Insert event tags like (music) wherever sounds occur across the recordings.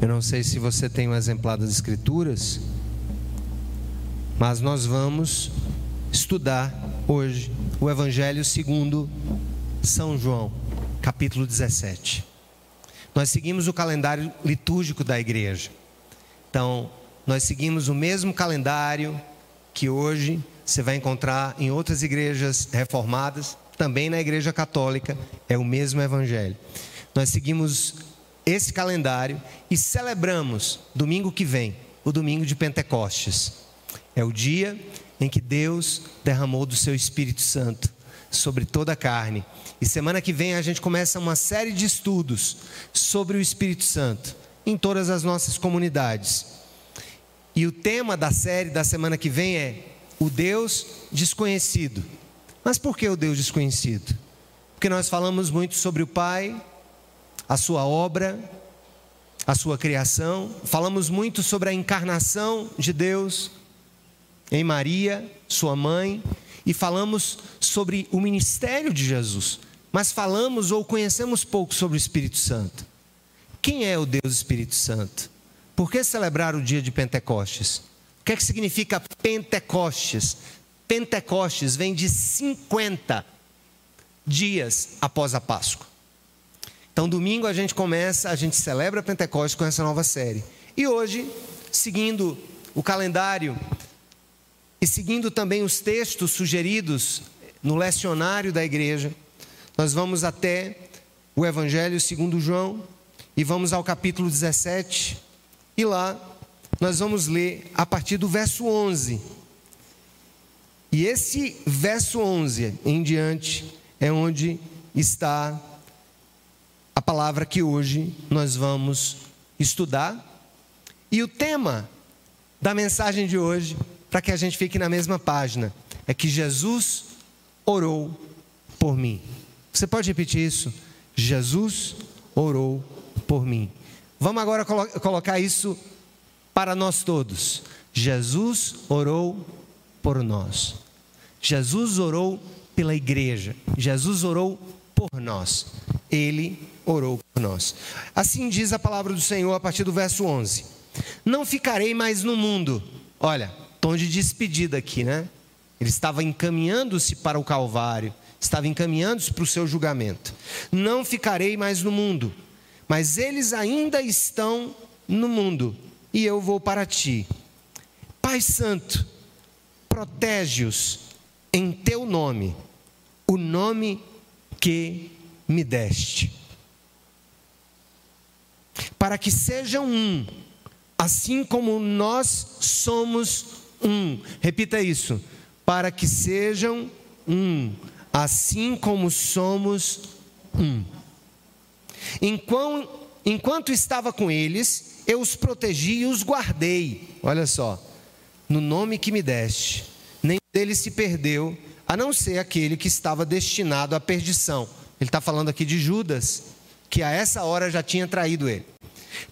Eu não sei se você tem um exemplar das Escrituras, mas nós vamos estudar hoje o Evangelho segundo São João, capítulo 17. Nós seguimos o calendário litúrgico da igreja. Então, nós seguimos o mesmo calendário que hoje você vai encontrar em outras igrejas reformadas, também na igreja católica, é o mesmo evangelho. Nós seguimos esse calendário e celebramos domingo que vem, o domingo de Pentecostes. É o dia em que Deus derramou do seu Espírito Santo sobre toda a carne. E semana que vem a gente começa uma série de estudos sobre o Espírito Santo em todas as nossas comunidades. E o tema da série da semana que vem é o Deus desconhecido. Mas por que o Deus desconhecido? Porque nós falamos muito sobre o Pai, a sua obra, a sua criação, falamos muito sobre a encarnação de Deus em Maria, sua mãe, e falamos sobre o ministério de Jesus, mas falamos ou conhecemos pouco sobre o Espírito Santo. Quem é o Deus Espírito Santo? Por que celebrar o dia de Pentecostes? O que é que significa Pentecostes? Pentecostes vem de 50 dias após a Páscoa. Então, domingo a gente começa, a gente celebra Pentecostes com essa nova série. E hoje, seguindo o calendário e seguindo também os textos sugeridos no lecionário da igreja, nós vamos até o Evangelho segundo João e vamos ao capítulo 17. E lá nós vamos ler a partir do verso 11. E esse verso 11 em diante é onde está a palavra que hoje nós vamos estudar. E o tema da mensagem de hoje para que a gente fique na mesma página. É que Jesus orou por mim. Você pode repetir isso? Jesus orou por mim. Vamos agora colo colocar isso para nós todos. Jesus orou por nós. Jesus orou pela igreja. Jesus orou por nós. Ele orou por nós. Assim diz a palavra do Senhor a partir do verso 11: Não ficarei mais no mundo. Olha, tom de despedida aqui, né? Ele estava encaminhando-se para o Calvário, estava encaminhando-se para o seu julgamento. Não ficarei mais no mundo, mas eles ainda estão no mundo, e eu vou para ti. Pai Santo, protege-os em teu nome, o nome que me deste, para que sejam um, assim como nós somos um. Repita isso. Para que sejam um, assim como somos um. Enquanto, enquanto estava com eles, eu os protegi e os guardei. Olha só, no nome que me deste, nem dele se perdeu, a não ser aquele que estava destinado à perdição. Ele está falando aqui de Judas, que a essa hora já tinha traído ele,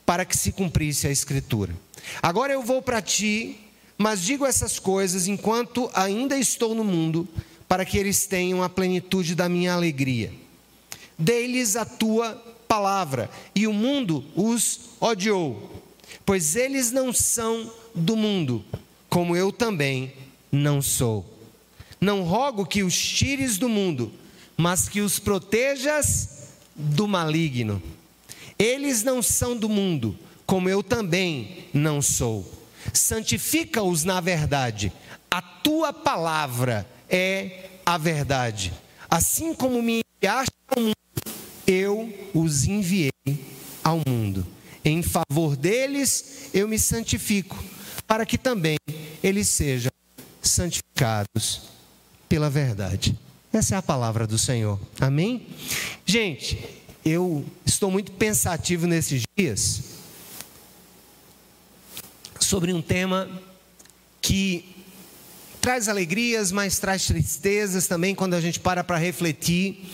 para que se cumprisse a escritura. Agora eu vou para ti mas digo essas coisas enquanto ainda estou no mundo, para que eles tenham a plenitude da minha alegria. Dei-lhes a tua palavra, e o mundo os odiou, pois eles não são do mundo, como eu também não sou. Não rogo que os tires do mundo, mas que os protejas do maligno. Eles não são do mundo, como eu também não sou santifica-os na verdade. A tua palavra é a verdade. Assim como me enviaste ao mundo, eu os enviei ao mundo. Em favor deles eu me santifico, para que também eles sejam santificados pela verdade. Essa é a palavra do Senhor. Amém? Gente, eu estou muito pensativo nesses dias sobre um tema que traz alegrias, mas traz tristezas também quando a gente para para refletir.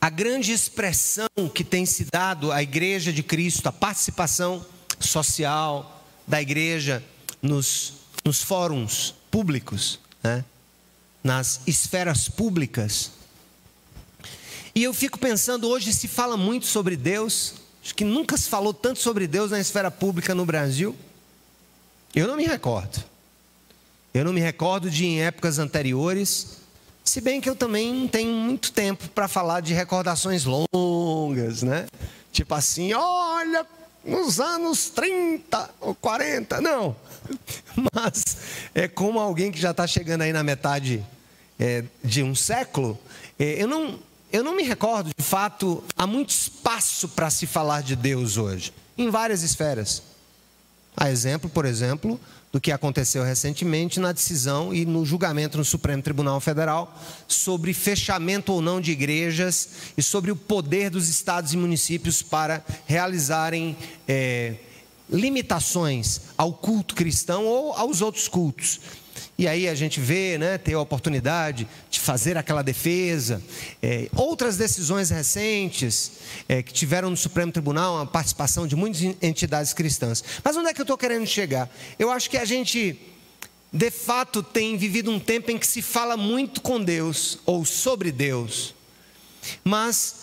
A grande expressão que tem se dado à Igreja de Cristo, a participação social da igreja nos, nos fóruns públicos, né? Nas esferas públicas. E eu fico pensando, hoje se fala muito sobre Deus, Acho que nunca se falou tanto sobre Deus na esfera pública no Brasil. Eu não me recordo. Eu não me recordo de em épocas anteriores, se bem que eu também não tenho muito tempo para falar de recordações longas, né? Tipo assim, olha, nos anos 30 ou 40, não. (laughs) Mas é como alguém que já está chegando aí na metade é, de um século, é, eu, não, eu não me recordo, de fato, há muito espaço para se falar de Deus hoje, em várias esferas. A exemplo, por exemplo, do que aconteceu recentemente na decisão e no julgamento no Supremo Tribunal Federal sobre fechamento ou não de igrejas e sobre o poder dos estados e municípios para realizarem é, limitações ao culto cristão ou aos outros cultos. E aí a gente vê, né, ter a oportunidade de fazer aquela defesa. É, outras decisões recentes é, que tiveram no Supremo Tribunal a participação de muitas entidades cristãs. Mas onde é que eu estou querendo chegar? Eu acho que a gente, de fato, tem vivido um tempo em que se fala muito com Deus ou sobre Deus. Mas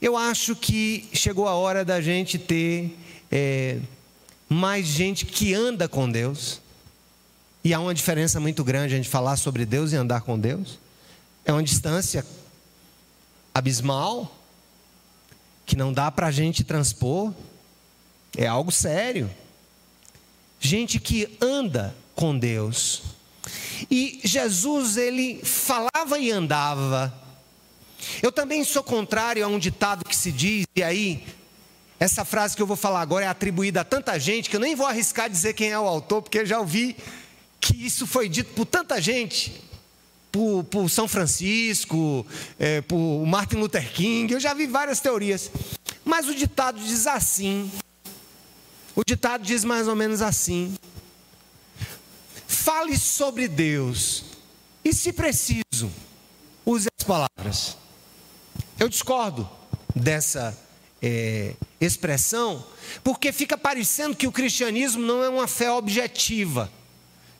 eu acho que chegou a hora da gente ter é, mais gente que anda com Deus e há uma diferença muito grande entre falar sobre Deus e andar com Deus. É uma distância abismal que não dá para a gente transpor. É algo sério. Gente que anda com Deus. E Jesus, ele falava e andava. Eu também sou contrário a um ditado que se diz, e aí, essa frase que eu vou falar agora é atribuída a tanta gente que eu nem vou arriscar dizer quem é o autor, porque eu já ouvi que isso foi dito por tanta gente, por, por São Francisco, é, por Martin Luther King, eu já vi várias teorias. Mas o ditado diz assim: o ditado diz mais ou menos assim: fale sobre Deus, e se preciso, use as palavras. Eu discordo dessa é, expressão, porque fica parecendo que o cristianismo não é uma fé objetiva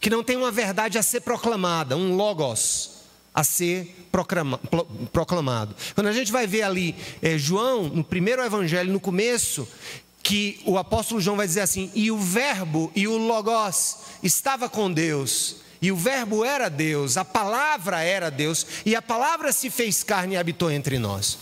que não tem uma verdade a ser proclamada, um logos a ser proclamado. Quando a gente vai ver ali é, João, no primeiro evangelho, no começo, que o apóstolo João vai dizer assim: e o Verbo e o Logos estava com Deus, e o Verbo era Deus, a palavra era Deus, e a palavra se fez carne e habitou entre nós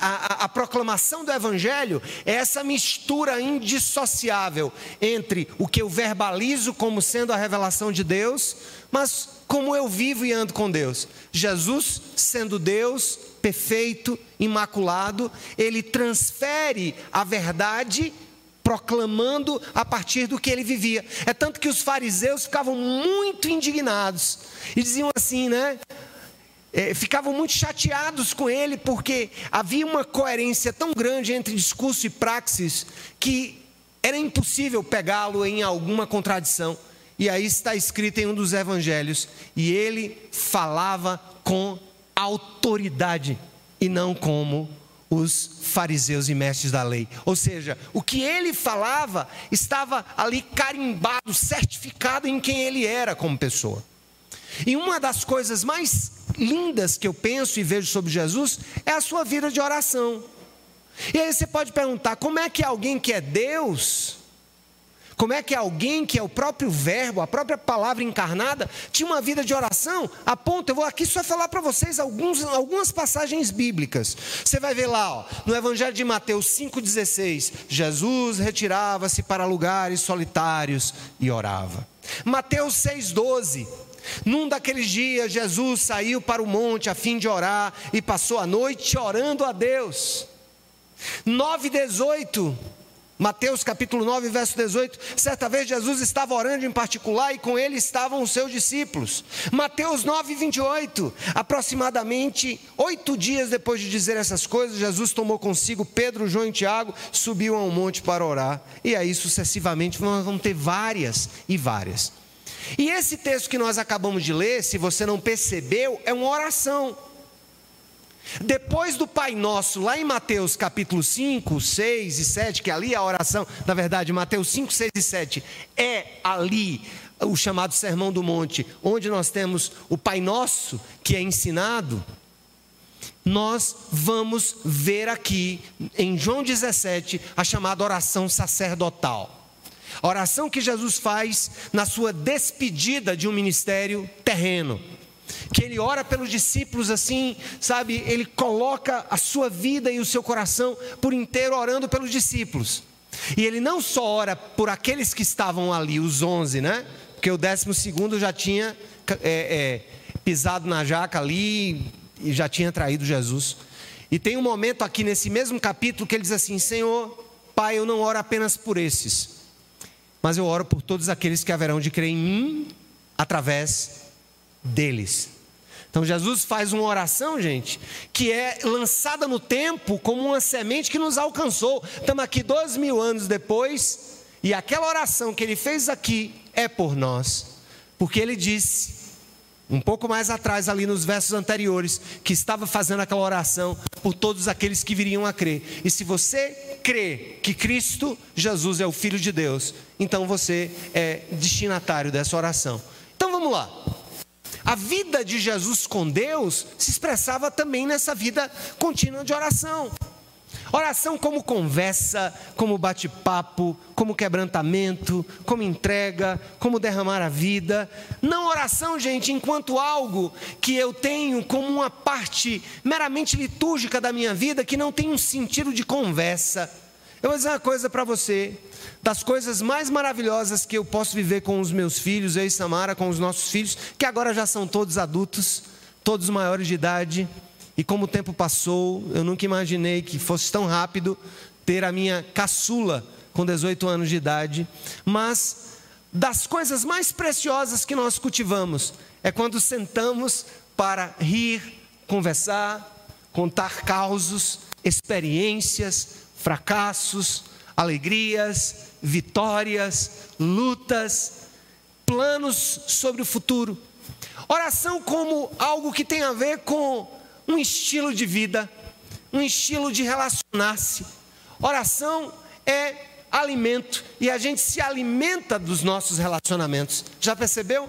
a, a, a proclamação do Evangelho é essa mistura indissociável entre o que eu verbalizo como sendo a revelação de Deus, mas como eu vivo e ando com Deus. Jesus, sendo Deus, perfeito, imaculado, ele transfere a verdade proclamando a partir do que ele vivia. É tanto que os fariseus ficavam muito indignados e diziam assim, né? É, ficavam muito chateados com ele, porque havia uma coerência tão grande entre discurso e praxis que era impossível pegá-lo em alguma contradição. E aí está escrito em um dos evangelhos, e ele falava com autoridade e não como os fariseus e mestres da lei. Ou seja, o que ele falava estava ali carimbado, certificado em quem ele era como pessoa. E uma das coisas mais lindas que eu penso e vejo sobre Jesus é a sua vida de oração. E aí você pode perguntar: como é que alguém que é Deus, como é que alguém que é o próprio Verbo, a própria palavra encarnada, tinha uma vida de oração? A ponto, eu vou aqui só falar para vocês alguns, algumas passagens bíblicas. Você vai ver lá, ó, no Evangelho de Mateus 5,16: Jesus retirava-se para lugares solitários e orava. Mateus 6,12: num daqueles dias, Jesus saiu para o monte a fim de orar e passou a noite orando a Deus. 9,18, Mateus capítulo 9, verso 18. Certa vez Jesus estava orando em particular e com ele estavam os seus discípulos. Mateus 9, 28. Aproximadamente oito dias depois de dizer essas coisas, Jesus tomou consigo Pedro, João e Tiago, subiu a um monte para orar. E aí sucessivamente nós vamos ter várias e várias. E esse texto que nós acabamos de ler, se você não percebeu, é uma oração. Depois do Pai Nosso, lá em Mateus capítulo 5, 6 e 7, que ali a oração, na verdade, Mateus 5, 6 e 7, é ali o chamado Sermão do Monte, onde nós temos o Pai Nosso, que é ensinado. nós vamos ver aqui em João 17 a chamada oração sacerdotal. A oração que Jesus faz na sua despedida de um ministério terreno. Que ele ora pelos discípulos assim, sabe? Ele coloca a sua vida e o seu coração por inteiro orando pelos discípulos. E ele não só ora por aqueles que estavam ali, os onze, né? Porque o décimo segundo já tinha é, é, pisado na jaca ali e já tinha traído Jesus. E tem um momento aqui nesse mesmo capítulo que ele diz assim: Senhor, Pai, eu não oro apenas por esses, mas eu oro por todos aqueles que haverão de crer em mim através deles. Então Jesus faz uma oração, gente, que é lançada no tempo como uma semente que nos alcançou. Estamos aqui dois mil anos depois, e aquela oração que ele fez aqui é por nós, porque ele disse, um pouco mais atrás, ali nos versos anteriores, que estava fazendo aquela oração por todos aqueles que viriam a crer. E se você crê que Cristo Jesus é o Filho de Deus, então você é destinatário dessa oração. Então vamos lá. A vida de Jesus com Deus se expressava também nessa vida contínua de oração. Oração como conversa, como bate-papo, como quebrantamento, como entrega, como derramar a vida. Não oração, gente, enquanto algo que eu tenho como uma parte meramente litúrgica da minha vida que não tem um sentido de conversa. Eu vou dizer uma coisa para você das coisas mais maravilhosas que eu posso viver com os meus filhos, eu e Samara, com os nossos filhos, que agora já são todos adultos, todos maiores de idade, e como o tempo passou, eu nunca imaginei que fosse tão rápido ter a minha caçula com 18 anos de idade, mas das coisas mais preciosas que nós cultivamos é quando sentamos para rir, conversar, contar causos, experiências, fracassos, alegrias, vitórias, lutas, planos sobre o futuro. Oração como algo que tem a ver com um estilo de vida, um estilo de relacionar-se. Oração é alimento e a gente se alimenta dos nossos relacionamentos. Já percebeu?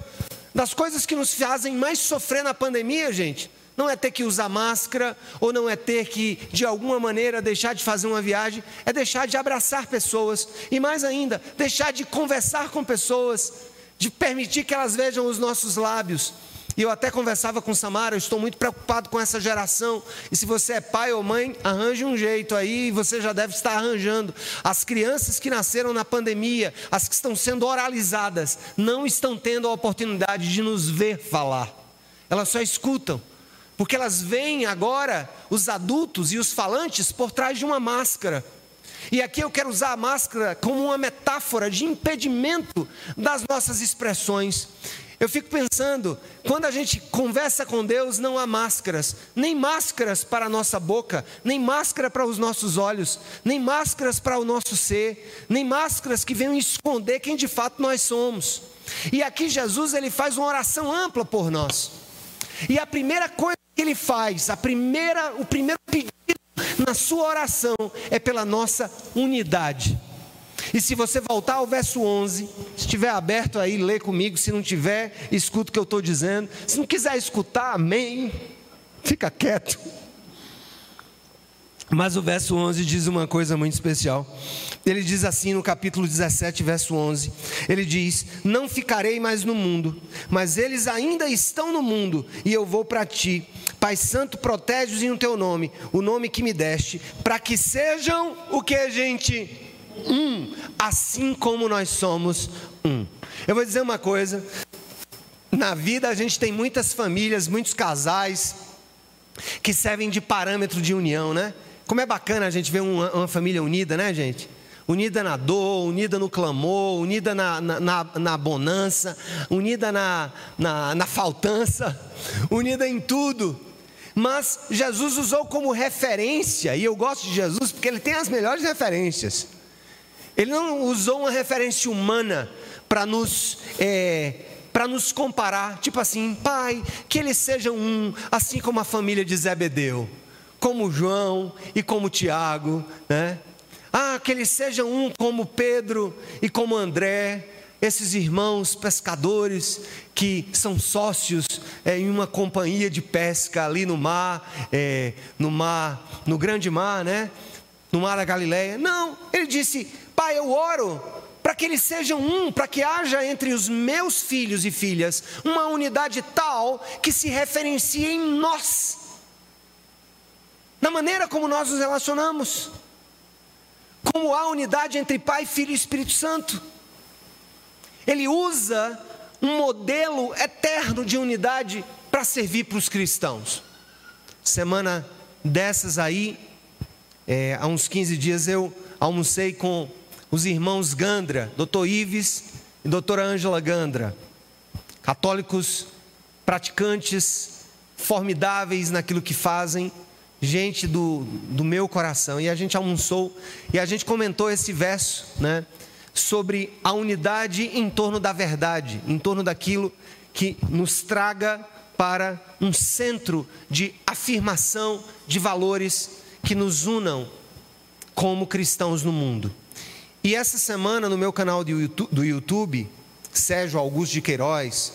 Das coisas que nos fazem mais sofrer na pandemia, gente, não é ter que usar máscara, ou não é ter que, de alguma maneira, deixar de fazer uma viagem, é deixar de abraçar pessoas, e mais ainda, deixar de conversar com pessoas, de permitir que elas vejam os nossos lábios. E eu até conversava com Samara, eu estou muito preocupado com essa geração. E se você é pai ou mãe, arranje um jeito aí, você já deve estar arranjando. As crianças que nasceram na pandemia, as que estão sendo oralizadas, não estão tendo a oportunidade de nos ver falar. Elas só escutam porque elas veem agora os adultos e os falantes por trás de uma máscara. E aqui eu quero usar a máscara como uma metáfora de impedimento das nossas expressões. Eu fico pensando, quando a gente conversa com Deus, não há máscaras, nem máscaras para a nossa boca, nem máscara para os nossos olhos, nem máscaras para o nosso ser, nem máscaras que venham esconder quem de fato nós somos. E aqui Jesus ele faz uma oração ampla por nós. E a primeira coisa que ele faz, a primeira, o primeiro pedido na sua oração é pela nossa unidade. E se você voltar ao verso 11, se estiver aberto aí, lê comigo. Se não tiver, escuta o que eu estou dizendo. Se não quiser escutar, amém. Fica quieto. Mas o verso 11 diz uma coisa muito especial. Ele diz assim no capítulo 17, verso 11: Ele diz: Não ficarei mais no mundo, mas eles ainda estão no mundo, e eu vou para ti. Pai Santo, protege-os em o teu nome, o nome que me deste, para que sejam o que, gente? Um, assim como nós somos um. Eu vou dizer uma coisa: na vida a gente tem muitas famílias, muitos casais que servem de parâmetro de união, né? Como é bacana a gente ver uma, uma família unida, né, gente? Unida na dor, unida no clamor, unida na, na, na, na bonança, unida na, na, na faltança, (laughs) unida em tudo. Mas Jesus usou como referência, e eu gosto de Jesus porque ele tem as melhores referências. Ele não usou uma referência humana para nos é, para nos comparar, tipo assim, pai, que eles sejam um, assim como a família de Zebedeu como João e como Tiago, né? Ah, que eles sejam um como Pedro e como André. esses irmãos pescadores que são sócios é, em uma companhia de pesca ali no mar, é, no mar, no grande mar, né? No mar da Galileia. Não, ele disse: Pai, eu oro para que eles sejam um, para que haja entre os meus filhos e filhas uma unidade tal que se referencie em nós, na maneira como nós nos relacionamos, como há unidade entre Pai, Filho e Espírito Santo. Ele usa um modelo eterno de unidade para servir para os cristãos. Semana dessas aí, é, há uns 15 dias eu almocei com os irmãos Gandra, Dr. Ives e doutora Ângela Gandra, católicos praticantes, formidáveis naquilo que fazem, gente do, do meu coração. E a gente almoçou e a gente comentou esse verso, né? Sobre a unidade em torno da verdade, em torno daquilo que nos traga para um centro de afirmação de valores que nos unam como cristãos no mundo. E essa semana no meu canal do YouTube, Sérgio Augusto de Queiroz,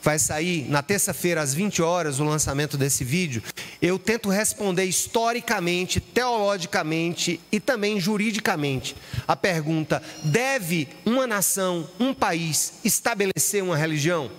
vai sair na terça-feira às 20 horas o lançamento desse vídeo. Eu tento responder historicamente, teologicamente e também juridicamente a pergunta: deve uma nação, um país estabelecer uma religião?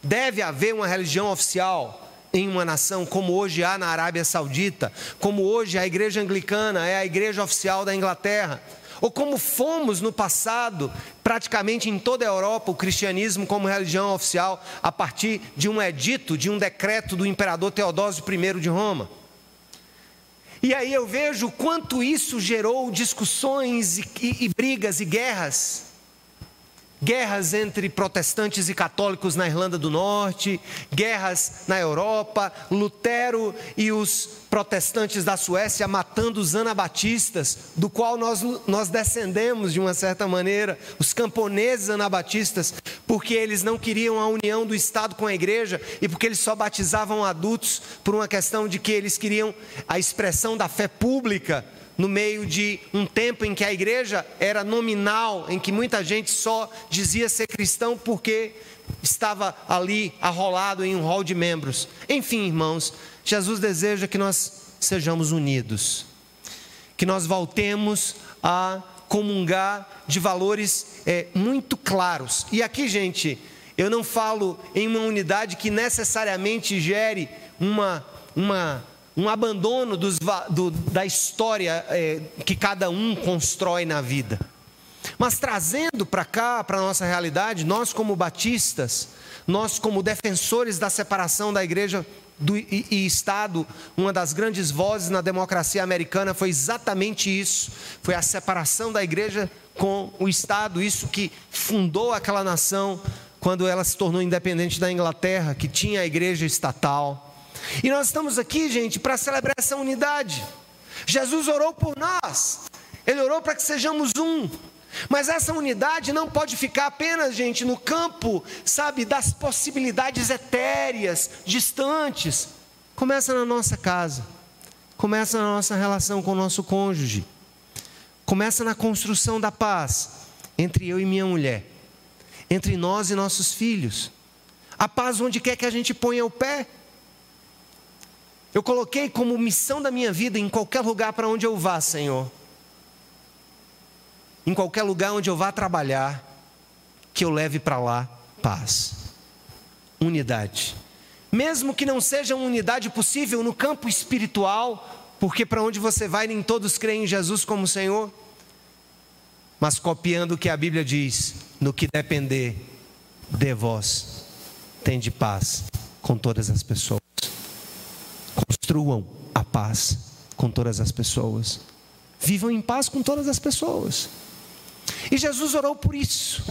Deve haver uma religião oficial? em uma nação, como hoje há na Arábia Saudita, como hoje a igreja anglicana é a igreja oficial da Inglaterra, ou como fomos no passado, praticamente em toda a Europa, o cristianismo como religião oficial, a partir de um edito, de um decreto do imperador Teodósio I de Roma. E aí eu vejo quanto isso gerou discussões e, e, e brigas e guerras guerras entre protestantes e católicos na Irlanda do Norte, guerras na Europa, Lutero e os protestantes da Suécia matando os anabatistas, do qual nós, nós descendemos de uma certa maneira, os camponeses anabatistas, porque eles não queriam a união do Estado com a igreja e porque eles só batizavam adultos por uma questão de que eles queriam a expressão da fé pública no meio de um tempo em que a igreja era nominal, em que muita gente só dizia ser cristão porque estava ali arrolado em um hall de membros. Enfim, irmãos, Jesus deseja que nós sejamos unidos, que nós voltemos a comungar de valores é, muito claros. E aqui, gente, eu não falo em uma unidade que necessariamente gere uma, uma um abandono dos, do, da história é, que cada um constrói na vida. Mas trazendo para cá, para a nossa realidade, nós como batistas, nós como defensores da separação da igreja do, e, e, Estado, uma das grandes vozes na democracia americana foi exatamente isso: foi a separação da igreja com o Estado, isso que fundou aquela nação quando ela se tornou independente da Inglaterra, que tinha a igreja estatal. E nós estamos aqui, gente, para celebrar essa unidade. Jesus orou por nós, ele orou para que sejamos um. Mas essa unidade não pode ficar apenas, gente, no campo, sabe, das possibilidades etéreas, distantes. Começa na nossa casa, começa na nossa relação com o nosso cônjuge, começa na construção da paz entre eu e minha mulher, entre nós e nossos filhos. A paz onde quer que a gente ponha o pé. Eu coloquei como missão da minha vida em qualquer lugar para onde eu vá, Senhor. Em qualquer lugar onde eu vá trabalhar, que eu leve para lá paz, unidade. Mesmo que não seja uma unidade possível no campo espiritual, porque para onde você vai nem todos creem em Jesus como Senhor, mas copiando o que a Bíblia diz, no que depender de vós, tende paz com todas as pessoas construam a paz com todas as pessoas. Vivam em paz com todas as pessoas. E Jesus orou por isso.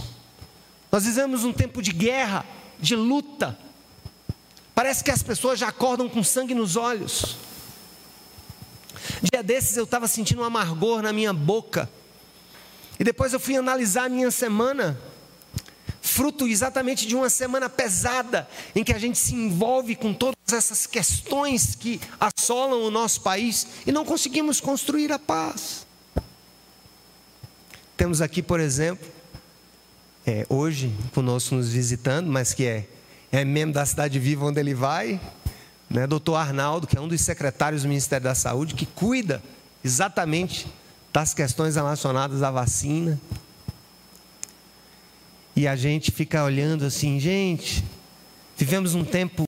Nós vivemos um tempo de guerra, de luta. Parece que as pessoas já acordam com sangue nos olhos. Dia desses eu estava sentindo um amargor na minha boca. E depois eu fui analisar a minha semana fruto exatamente de uma semana pesada, em que a gente se envolve com todas essas questões que assolam o nosso país e não conseguimos construir a paz. Temos aqui, por exemplo, é, hoje conosco nos visitando, mas que é, é membro da Cidade Viva onde ele vai, né? doutor Arnaldo, que é um dos secretários do Ministério da Saúde, que cuida exatamente das questões relacionadas à vacina. E a gente fica olhando assim, gente, vivemos um tempo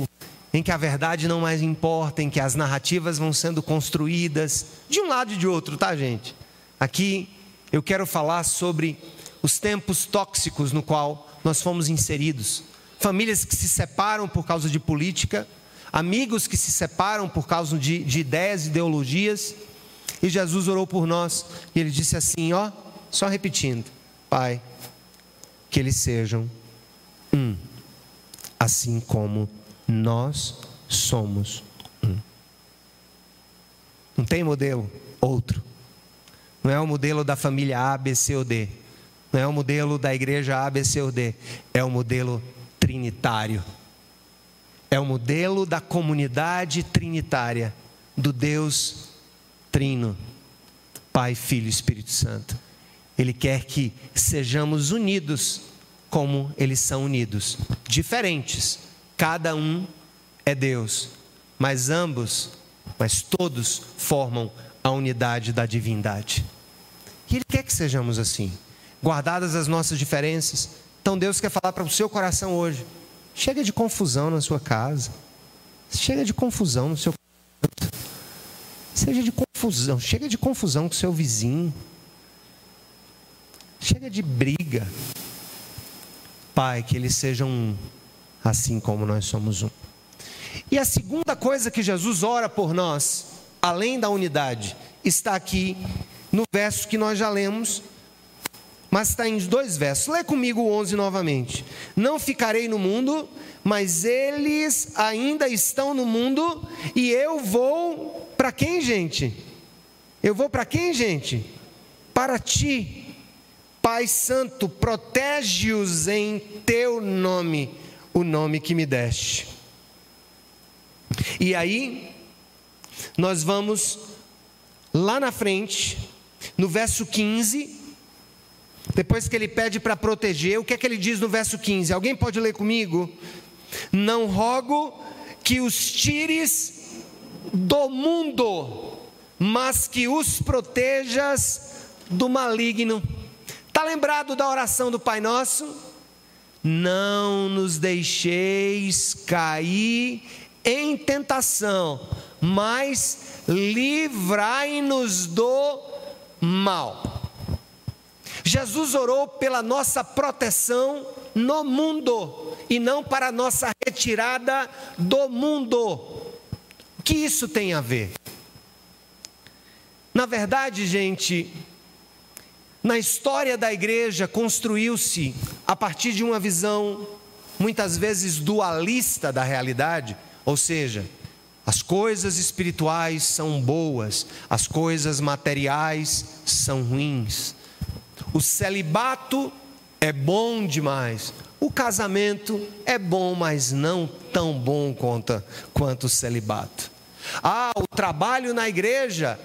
em que a verdade não mais importa, em que as narrativas vão sendo construídas de um lado e de outro, tá, gente? Aqui eu quero falar sobre os tempos tóxicos no qual nós fomos inseridos. Famílias que se separam por causa de política, amigos que se separam por causa de, de ideias, ideologias. E Jesus orou por nós e ele disse assim: ó, só repetindo, Pai, que eles sejam um, assim como nós somos um. Não tem modelo outro. Não é o modelo da família A, B, C ou D. Não é o modelo da igreja A, B, C ou D. É o modelo trinitário. É o modelo da comunidade trinitária, do Deus Trino, Pai, Filho e Espírito Santo. Ele quer que sejamos unidos como eles são unidos, diferentes. Cada um é Deus, mas ambos, mas todos formam a unidade da divindade. E Ele quer que sejamos assim, guardadas as nossas diferenças. Então Deus quer falar para o seu coração hoje: chega de confusão na sua casa, chega de confusão no seu seja de confusão, chega de confusão com o seu vizinho, chega de briga. Pai, que eles sejam um assim como nós somos um. E a segunda coisa que Jesus ora por nós, além da unidade, está aqui no verso que nós já lemos, mas está em dois versos. Lê comigo o 11 novamente. Não ficarei no mundo, mas eles ainda estão no mundo, e eu vou para quem, gente? Eu vou para quem, gente? Para ti. Pai Santo, protege-os em teu nome o nome que me deste. E aí, nós vamos lá na frente, no verso 15, depois que ele pede para proteger, o que é que ele diz no verso 15? Alguém pode ler comigo? Não rogo que os tires do mundo, mas que os protejas do maligno. Está lembrado da oração do Pai Nosso? não nos deixeis cair em tentação, mas livrai-nos do mal. Jesus orou pela nossa proteção no mundo e não para a nossa retirada do mundo. O que isso tem a ver? Na verdade, gente, na história da igreja construiu-se a partir de uma visão muitas vezes dualista da realidade, ou seja, as coisas espirituais são boas, as coisas materiais são ruins. O celibato é bom demais. O casamento é bom, mas não tão bom quanto, quanto o celibato. Ah, o trabalho na igreja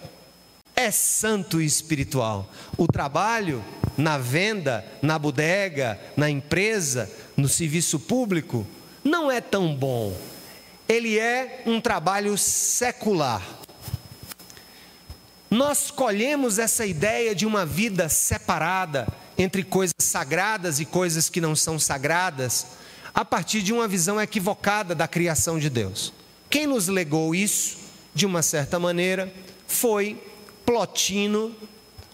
é santo e espiritual. O trabalho na venda, na bodega, na empresa, no serviço público, não é tão bom. Ele é um trabalho secular. Nós colhemos essa ideia de uma vida separada entre coisas sagradas e coisas que não são sagradas, a partir de uma visão equivocada da criação de Deus. Quem nos legou isso, de uma certa maneira, foi Plotino,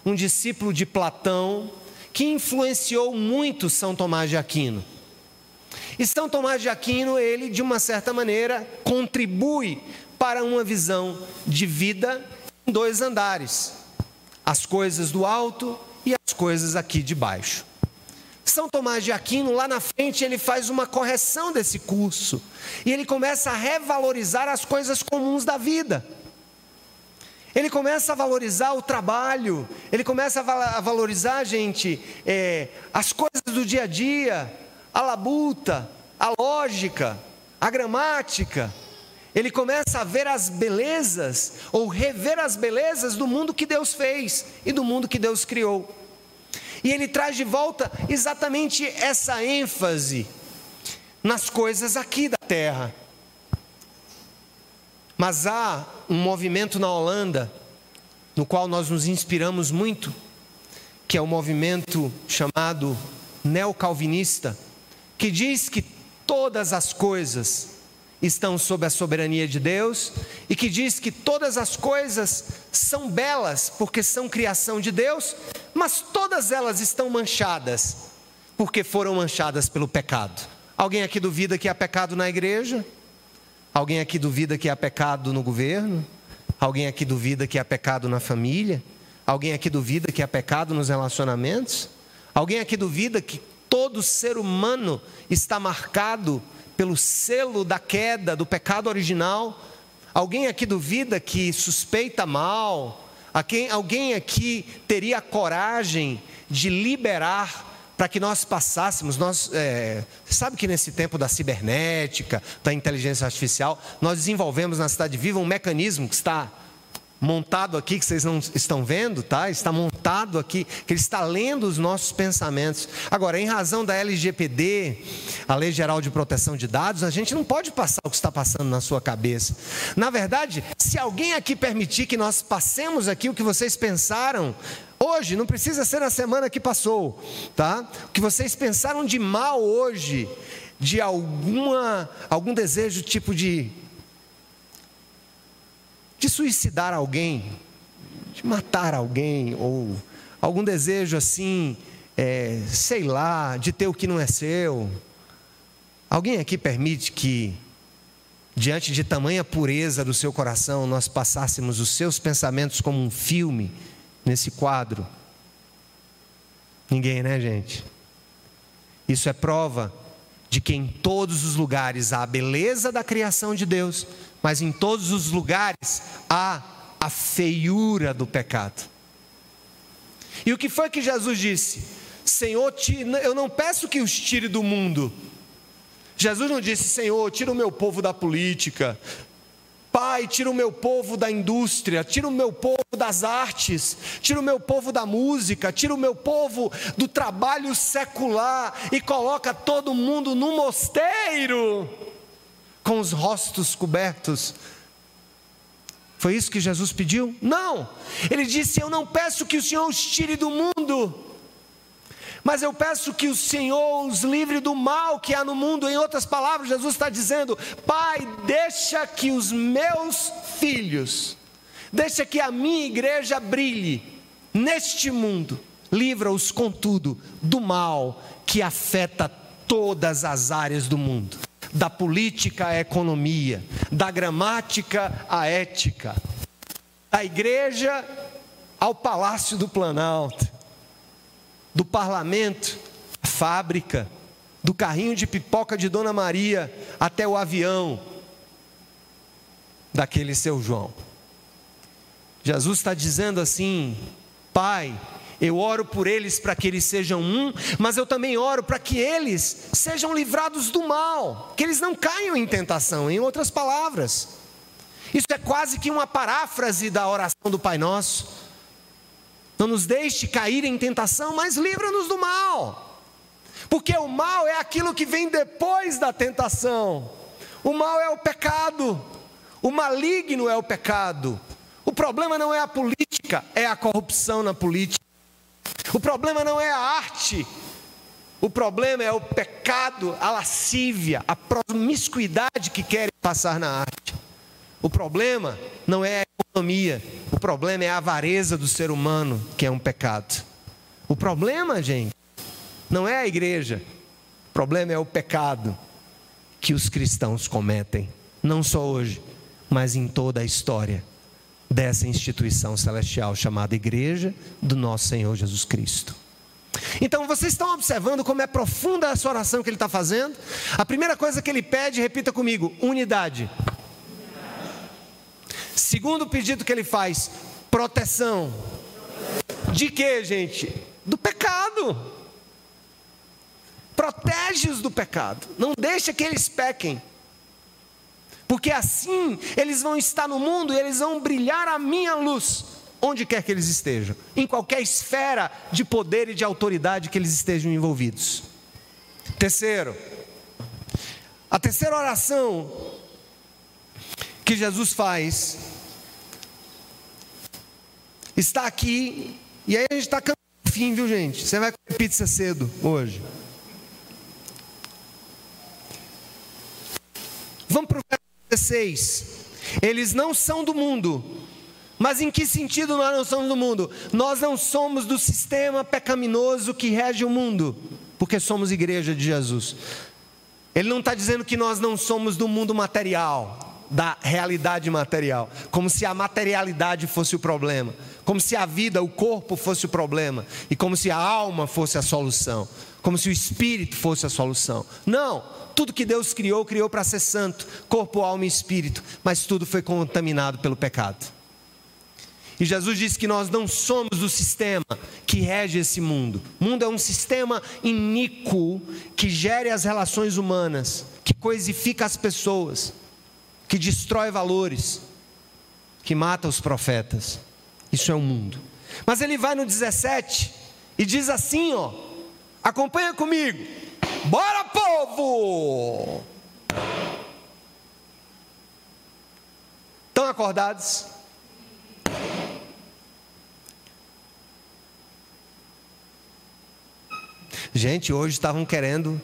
um discípulo de Platão, que influenciou muito São Tomás de Aquino. E São Tomás de Aquino, ele, de uma certa maneira, contribui para uma visão de vida em dois andares: as coisas do alto e as coisas aqui de baixo. São Tomás de Aquino, lá na frente, ele faz uma correção desse curso e ele começa a revalorizar as coisas comuns da vida. Ele começa a valorizar o trabalho, ele começa a valorizar, gente, é, as coisas do dia a dia, a labuta, a lógica, a gramática. Ele começa a ver as belezas, ou rever as belezas do mundo que Deus fez e do mundo que Deus criou. E ele traz de volta exatamente essa ênfase nas coisas aqui da terra. Mas há um movimento na Holanda, no qual nós nos inspiramos muito, que é o movimento chamado neocalvinista, que diz que todas as coisas estão sob a soberania de Deus e que diz que todas as coisas são belas porque são criação de Deus, mas todas elas estão manchadas porque foram manchadas pelo pecado. Alguém aqui duvida que há pecado na igreja? Alguém aqui duvida que há pecado no governo? Alguém aqui duvida que há pecado na família? Alguém aqui duvida que há pecado nos relacionamentos? Alguém aqui duvida que todo ser humano está marcado pelo selo da queda, do pecado original? Alguém aqui duvida que suspeita mal? Alguém aqui teria coragem de liberar para que nós passássemos, nós, é, sabe que nesse tempo da cibernética, da inteligência artificial, nós desenvolvemos na Cidade Viva um mecanismo que está montado aqui, que vocês não estão vendo, tá? Está montado aqui, que ele está lendo os nossos pensamentos. Agora, em razão da LGPD, a Lei Geral de Proteção de Dados, a gente não pode passar o que está passando na sua cabeça. Na verdade, se alguém aqui permitir que nós passemos aqui o que vocês pensaram, hoje, não precisa ser na semana que passou, tá? O que vocês pensaram de mal hoje, de alguma algum desejo tipo de de suicidar alguém, de matar alguém, ou algum desejo assim, é, sei lá, de ter o que não é seu. Alguém aqui permite que, diante de tamanha pureza do seu coração, nós passássemos os seus pensamentos como um filme nesse quadro? Ninguém, né, gente? Isso é prova de que em todos os lugares há a beleza da criação de Deus, mas em todos os lugares há a feiura do pecado. E o que foi que Jesus disse? Senhor, eu não peço que os tire do mundo. Jesus não disse, Senhor, tira o meu povo da política, Pai, tira o meu povo da indústria, tira o meu povo das artes, tira o meu povo da música, tira o meu povo do trabalho secular e coloca todo mundo no mosteiro com os rostos cobertos. Foi isso que Jesus pediu? Não. Ele disse: Eu não peço que o Senhor os tire do mundo, mas eu peço que o Senhor os livre do mal que há no mundo. Em outras palavras, Jesus está dizendo: Pai, deixa que os meus filhos, deixa que a minha igreja brilhe neste mundo. Livra-os, contudo, do mal que afeta todas as áreas do mundo da política à economia, da gramática à ética, da igreja ao palácio do Planalto, do parlamento à fábrica, do carrinho de pipoca de Dona Maria até o avião daquele seu João. Jesus está dizendo assim: Pai, eu oro por eles para que eles sejam um, mas eu também oro para que eles sejam livrados do mal, que eles não caiam em tentação, em outras palavras. Isso é quase que uma paráfrase da oração do Pai Nosso. Não nos deixe cair em tentação, mas livra-nos do mal. Porque o mal é aquilo que vem depois da tentação. O mal é o pecado. O maligno é o pecado. O problema não é a política, é a corrupção na política. O problema não é a arte, o problema é o pecado, a lascívia, a promiscuidade que querem passar na arte. O problema não é a economia, o problema é a avareza do ser humano, que é um pecado. O problema, gente, não é a igreja, o problema é o pecado que os cristãos cometem, não só hoje, mas em toda a história dessa instituição celestial chamada Igreja do nosso Senhor Jesus Cristo. Então vocês estão observando como é profunda essa oração que ele está fazendo? A primeira coisa que ele pede, repita comigo: unidade. Segundo pedido que ele faz, proteção. De que, gente? Do pecado. Protege-os do pecado. Não deixa que eles pequem porque assim eles vão estar no mundo e eles vão brilhar a minha luz. onde quer que eles estejam, em qualquer esfera de poder e de autoridade que eles estejam envolvidos. Terceiro, a terceira oração que Jesus faz está aqui, e aí a gente está caminhando fim, viu gente? Você vai comer pizza cedo hoje. Vamos para o verso 16. Eles não são do mundo. Mas em que sentido nós não somos do mundo? Nós não somos do sistema pecaminoso que rege o mundo, porque somos igreja de Jesus. Ele não está dizendo que nós não somos do mundo material, da realidade material, como se a materialidade fosse o problema, como se a vida, o corpo fosse o problema, e como se a alma fosse a solução, como se o espírito fosse a solução. Não, tudo que Deus criou, criou para ser santo, corpo, alma e espírito, mas tudo foi contaminado pelo pecado. E Jesus disse que nós não somos o sistema que rege esse mundo. O mundo é um sistema iníquo que gere as relações humanas, que coisifica as pessoas, que destrói valores, que mata os profetas. Isso é o mundo. Mas ele vai no 17 e diz assim, ó: Acompanha comigo. Bora, povo! Estão acordados? Gente, hoje estavam querendo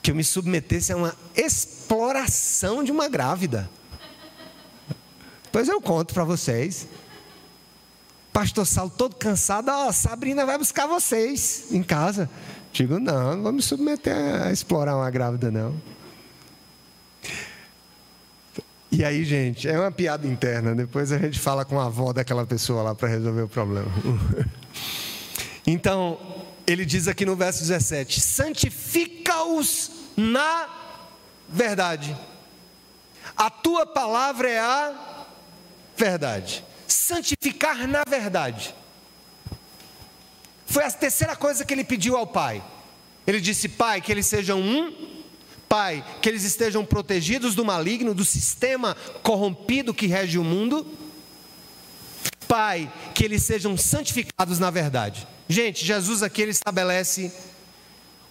que eu me submetesse a uma exploração de uma grávida. Depois eu conto para vocês. Pastor Saulo todo cansado, ó, oh, Sabrina vai buscar vocês em casa. Digo, não, não vou me submeter a explorar uma grávida, não. E aí, gente, é uma piada interna. Depois a gente fala com a avó daquela pessoa lá para resolver o problema. (laughs) então, ele diz aqui no verso 17: santifica-os na verdade. A tua palavra é a verdade. Santificar na verdade. Foi a terceira coisa que ele pediu ao Pai. Ele disse: Pai, que eles sejam um. Pai, que eles estejam protegidos do maligno, do sistema corrompido que rege o mundo. Pai, que eles sejam santificados na verdade. Gente, Jesus aqui ele estabelece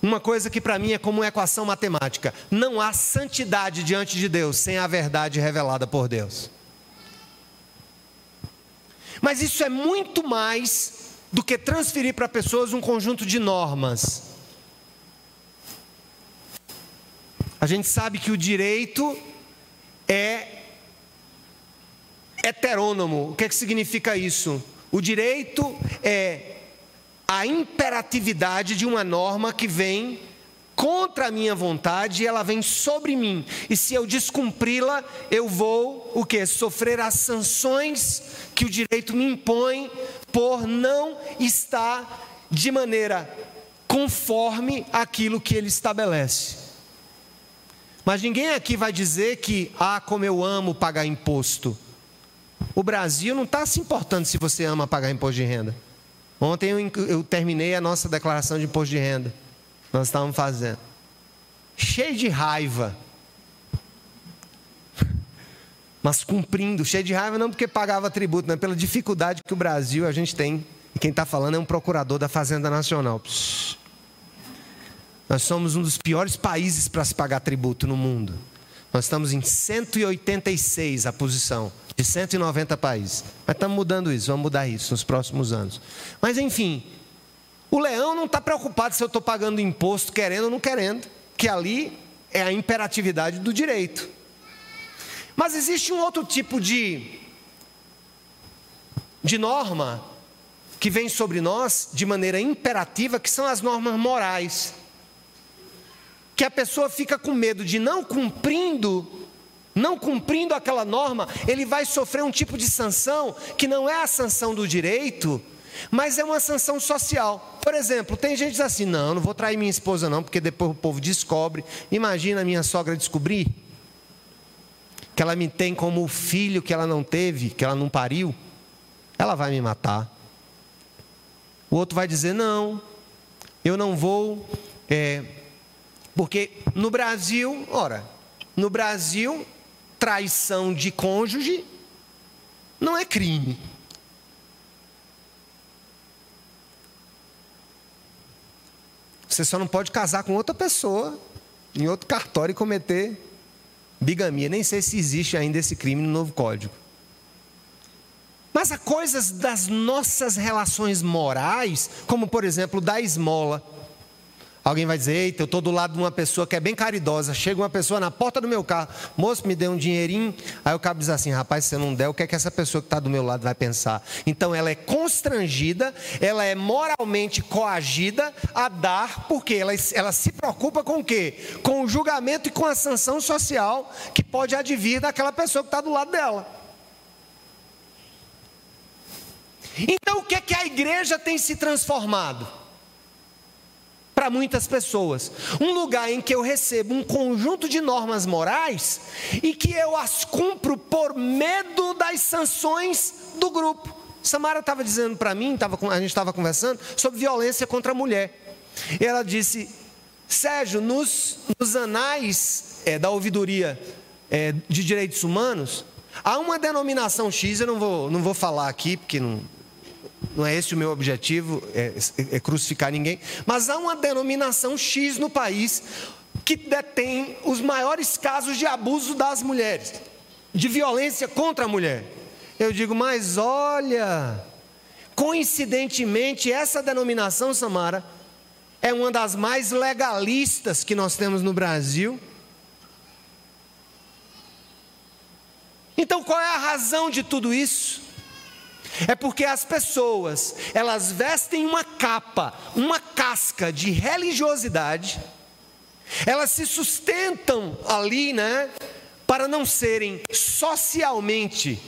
uma coisa que para mim é como uma equação matemática: não há santidade diante de Deus sem a verdade revelada por Deus. Mas isso é muito mais do que transferir para pessoas um conjunto de normas. A gente sabe que o direito é heterônomo. O que, é que significa isso? O direito é a imperatividade de uma norma que vem contra a minha vontade ela vem sobre mim. E se eu descumpri-la, eu vou o que? Sofrer as sanções que o direito me impõe por não estar de maneira conforme aquilo que ele estabelece. Mas ninguém aqui vai dizer que, ah, como eu amo pagar imposto. O Brasil não está se importando se você ama pagar imposto de renda. Ontem eu, eu terminei a nossa declaração de imposto de renda. Nós estávamos fazendo. Cheio de raiva. Mas cumprindo, cheio de raiva não porque pagava tributo, mas pela dificuldade que o Brasil a gente tem. E quem está falando é um procurador da Fazenda Nacional. Psh. Nós somos um dos piores países para se pagar tributo no mundo. Nós estamos em 186 a posição de 190 países. Mas estamos mudando isso, vamos mudar isso nos próximos anos. Mas enfim, o leão não está preocupado se eu estou pagando imposto, querendo ou não querendo, que ali é a imperatividade do direito. Mas existe um outro tipo de, de norma que vem sobre nós de maneira imperativa, que são as normas morais. Que a pessoa fica com medo de não cumprindo não cumprindo aquela norma, ele vai sofrer um tipo de sanção que não é a sanção do direito, mas é uma sanção social. Por exemplo, tem gente que diz assim: não, não vou trair minha esposa, não, porque depois o povo descobre. Imagina a minha sogra descobrir que ela me tem como filho que ela não teve, que ela não pariu, ela vai me matar. O outro vai dizer: não, eu não vou, é, porque no Brasil, ora, no Brasil traição de cônjuge não é crime. Você só não pode casar com outra pessoa em outro cartório e cometer bigamia. Nem sei se existe ainda esse crime no novo código. Mas há coisas das nossas relações morais, como por exemplo, da esmola. Alguém vai dizer: Eita, eu estou do lado de uma pessoa que é bem caridosa. Chega uma pessoa na porta do meu carro, moço, me dê um dinheirinho. Aí o cabo diz assim: Rapaz, se você não der, o que é que essa pessoa que está do meu lado vai pensar? Então ela é constrangida, ela é moralmente coagida a dar, porque ela, ela se preocupa com o quê? Com o julgamento e com a sanção social que pode advir daquela pessoa que está do lado dela. Então o que é que a igreja tem se transformado? Para muitas pessoas. Um lugar em que eu recebo um conjunto de normas morais e que eu as cumpro por medo das sanções do grupo. Samara estava dizendo para mim, tava, a gente estava conversando, sobre violência contra a mulher. E ela disse: Sérgio, nos, nos anais é, da ouvidoria é, de direitos humanos, há uma denominação X, eu não vou, não vou falar aqui, porque não, não é esse o meu objetivo, é, é crucificar ninguém, mas há uma denominação X no país que detém os maiores casos de abuso das mulheres, de violência contra a mulher. Eu digo, mas olha, coincidentemente, essa denominação, Samara, é uma das mais legalistas que nós temos no Brasil. Então, qual é a razão de tudo isso? É porque as pessoas, elas vestem uma capa, uma casca de religiosidade, elas se sustentam ali, né, para não serem socialmente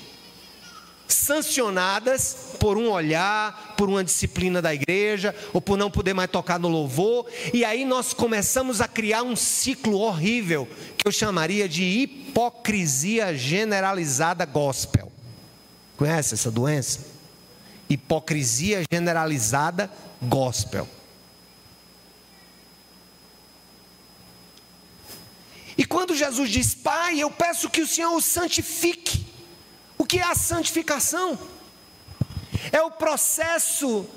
sancionadas por um olhar, por uma disciplina da igreja, ou por não poder mais tocar no louvor, e aí nós começamos a criar um ciclo horrível, que eu chamaria de hipocrisia generalizada gospel. Conhece essa doença? Hipocrisia generalizada gospel. E quando Jesus diz, Pai, eu peço que o Senhor o santifique. O que é a santificação? É o processo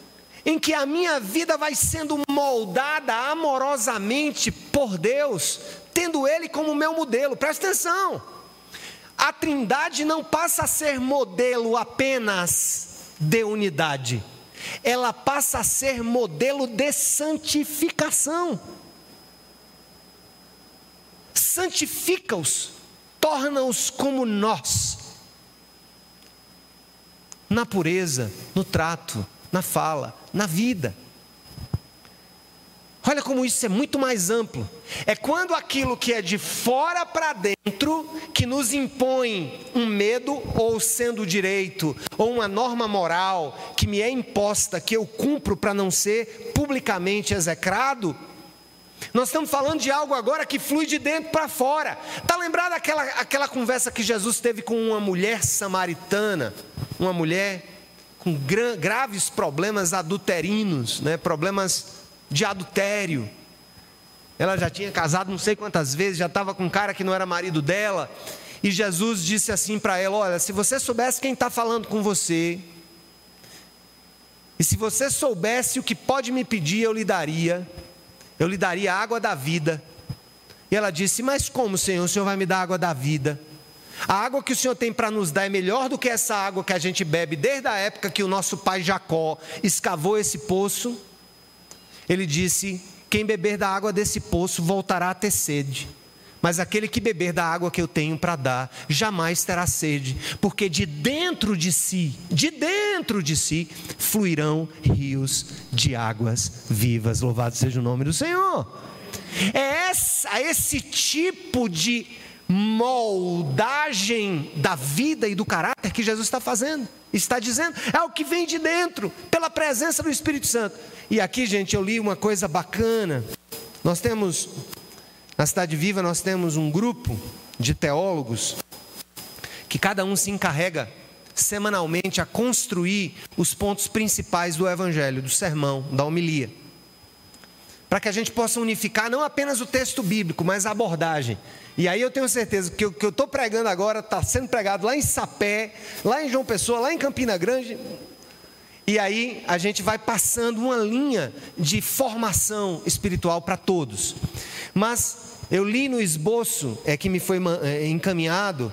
em que a minha vida vai sendo moldada amorosamente por Deus, tendo Ele como meu modelo. Presta atenção a Trindade não passa a ser modelo apenas de unidade, ela passa a ser modelo de santificação. Santifica-os, torna-os como nós, na pureza, no trato, na fala, na vida. Olha como isso é muito mais amplo. É quando aquilo que é de fora para dentro, que nos impõe um medo, ou sendo direito, ou uma norma moral que me é imposta, que eu cumpro para não ser publicamente execrado. Nós estamos falando de algo agora que flui de dentro para fora. Está lembrado aquela, aquela conversa que Jesus teve com uma mulher samaritana? Uma mulher com gra graves problemas adulterinos, né? problemas de adultério. Ela já tinha casado não sei quantas vezes, já estava com um cara que não era marido dela. E Jesus disse assim para ela: Olha, se você soubesse quem está falando com você, e se você soubesse o que pode me pedir, eu lhe daria, eu lhe daria a água da vida. E ela disse: Mas como, Senhor? O Senhor vai me dar a água da vida? A água que o Senhor tem para nos dar é melhor do que essa água que a gente bebe desde a época que o nosso pai Jacó escavou esse poço. Ele disse: Quem beber da água desse poço voltará a ter sede. Mas aquele que beber da água que eu tenho para dar, jamais terá sede, porque de dentro de si, de dentro de si, fluirão rios de águas vivas. Louvado seja o nome do Senhor. É essa, esse tipo de moldagem da vida e do caráter que Jesus está fazendo, está dizendo, é o que vem de dentro, pela presença do Espírito Santo. E aqui, gente, eu li uma coisa bacana. Nós temos, na Cidade Viva, nós temos um grupo de teólogos que cada um se encarrega semanalmente a construir os pontos principais do Evangelho, do sermão, da homilia. Para que a gente possa unificar não apenas o texto bíblico, mas a abordagem. E aí eu tenho certeza que o que eu estou pregando agora está sendo pregado lá em Sapé, lá em João Pessoa, lá em Campina Grande, E aí a gente vai passando uma linha de formação espiritual para todos. Mas eu li no esboço é que me foi é, encaminhado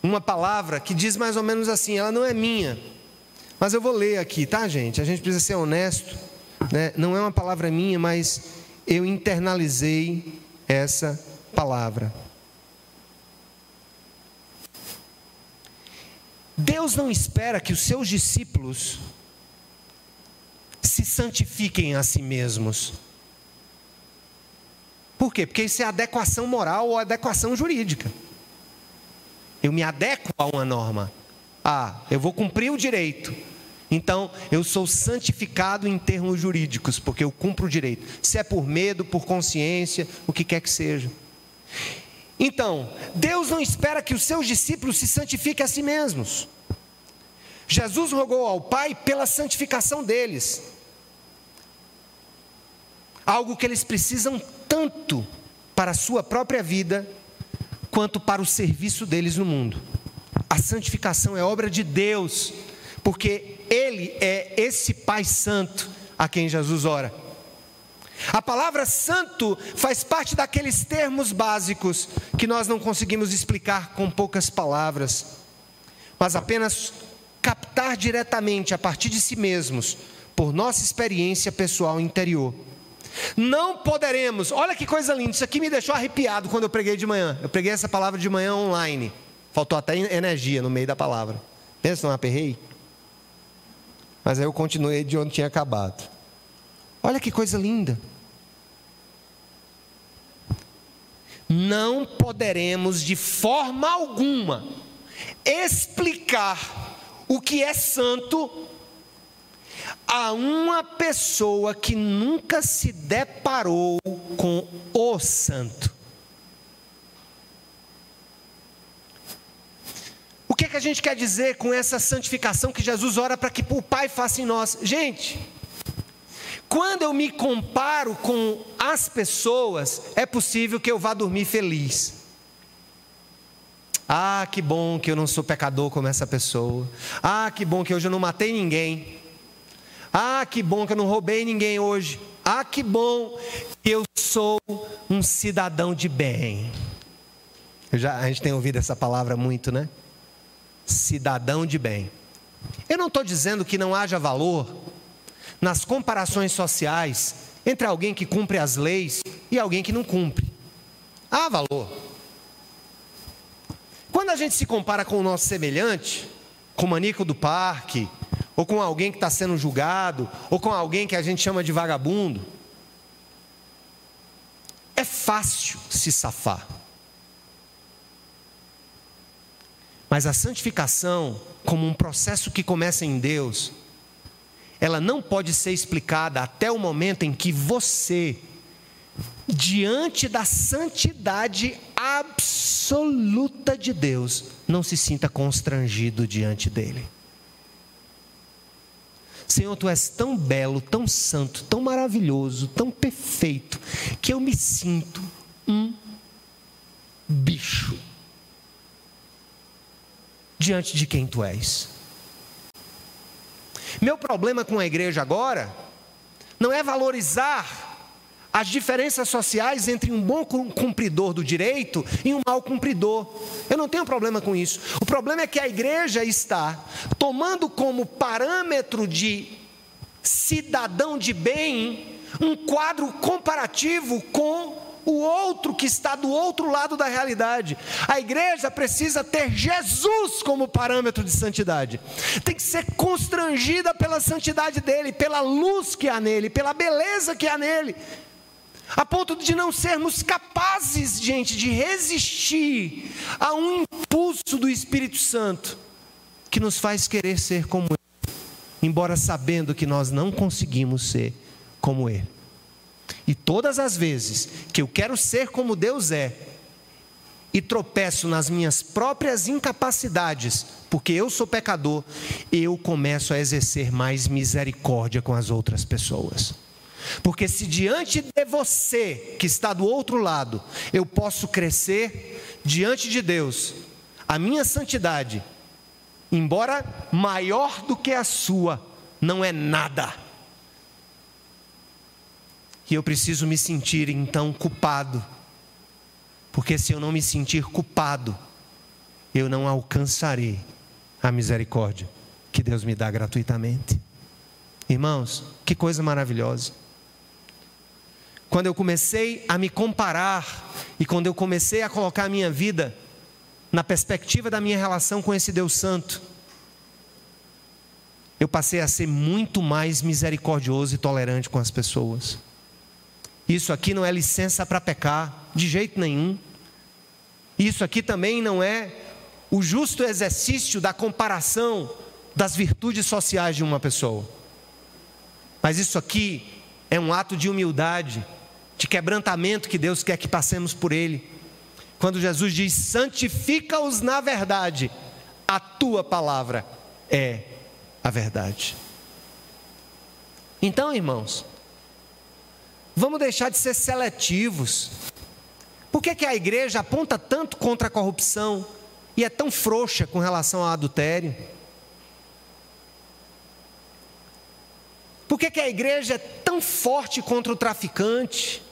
uma palavra que diz mais ou menos assim, ela não é minha, mas eu vou ler aqui, tá, gente? A gente precisa ser honesto, né? Não é uma palavra minha, mas eu internalizei essa palavra. Deus não espera que os seus discípulos santifiquem a si mesmos. Por quê? Porque isso é adequação moral ou adequação jurídica. Eu me adequo a uma norma. Ah, eu vou cumprir o direito. Então, eu sou santificado em termos jurídicos, porque eu cumpro o direito. Se é por medo, por consciência, o que quer que seja. Então, Deus não espera que os seus discípulos se santifiquem a si mesmos. Jesus rogou ao Pai pela santificação deles. Algo que eles precisam tanto para a sua própria vida, quanto para o serviço deles no mundo. A santificação é obra de Deus, porque Ele é esse Pai Santo a quem Jesus ora. A palavra santo faz parte daqueles termos básicos que nós não conseguimos explicar com poucas palavras, mas apenas captar diretamente a partir de si mesmos, por nossa experiência pessoal interior. Não poderemos, olha que coisa linda, isso aqui me deixou arrepiado quando eu preguei de manhã. Eu preguei essa palavra de manhã online. Faltou até energia no meio da palavra. Pensa, não aperrei? Mas aí eu continuei de onde tinha acabado. Olha que coisa linda. Não poderemos de forma alguma explicar o que é santo a uma pessoa que nunca se deparou com o santo. O que, é que a gente quer dizer com essa santificação que Jesus ora para que o Pai faça em nós? Gente, quando eu me comparo com as pessoas, é possível que eu vá dormir feliz. Ah, que bom que eu não sou pecador como essa pessoa. Ah, que bom que hoje eu não matei ninguém. Ah, que bom que eu não roubei ninguém hoje. Ah, que bom que eu sou um cidadão de bem. Já, a gente tem ouvido essa palavra muito, né? Cidadão de bem. Eu não estou dizendo que não haja valor nas comparações sociais entre alguém que cumpre as leis e alguém que não cumpre. Há valor. Quando a gente se compara com o nosso semelhante, com o manico do parque, ou com alguém que está sendo julgado, ou com alguém que a gente chama de vagabundo, é fácil se safar. Mas a santificação, como um processo que começa em Deus, ela não pode ser explicada até o momento em que você diante da santidade absoluta de Deus, não se sinta constrangido diante dele. Senhor, tu és tão belo, tão santo, tão maravilhoso, tão perfeito, que eu me sinto um bicho diante de quem tu és. Meu problema com a igreja agora não é valorizar as diferenças sociais entre um bom cumpridor do direito e um mau cumpridor. Eu não tenho problema com isso. O problema é que a igreja está tomando como parâmetro de cidadão de bem um quadro comparativo com o outro que está do outro lado da realidade. A igreja precisa ter Jesus como parâmetro de santidade. Tem que ser constrangida pela santidade dele, pela luz que há nele, pela beleza que há nele a ponto de não sermos capazes, gente, de resistir a um impulso do Espírito Santo que nos faz querer ser como Ele, embora sabendo que nós não conseguimos ser como Ele. E todas as vezes que eu quero ser como Deus é, e tropeço nas minhas próprias incapacidades, porque eu sou pecador, eu começo a exercer mais misericórdia com as outras pessoas. Porque se diante de você, que está do outro lado, eu posso crescer diante de Deus, a minha santidade, embora maior do que a sua, não é nada. E eu preciso me sentir então culpado, porque se eu não me sentir culpado, eu não alcançarei a misericórdia que Deus me dá gratuitamente. Irmãos, que coisa maravilhosa. Quando eu comecei a me comparar e quando eu comecei a colocar a minha vida na perspectiva da minha relação com esse Deus Santo, eu passei a ser muito mais misericordioso e tolerante com as pessoas. Isso aqui não é licença para pecar, de jeito nenhum. Isso aqui também não é o justo exercício da comparação das virtudes sociais de uma pessoa. Mas isso aqui é um ato de humildade, de quebrantamento que Deus quer que passemos por ele. Quando Jesus diz: santifica-os na verdade, a tua palavra é a verdade. Então, irmãos, vamos deixar de ser seletivos. Por que, que a igreja aponta tanto contra a corrupção e é tão frouxa com relação ao adultério? Por que, que a igreja é tão forte contra o traficante?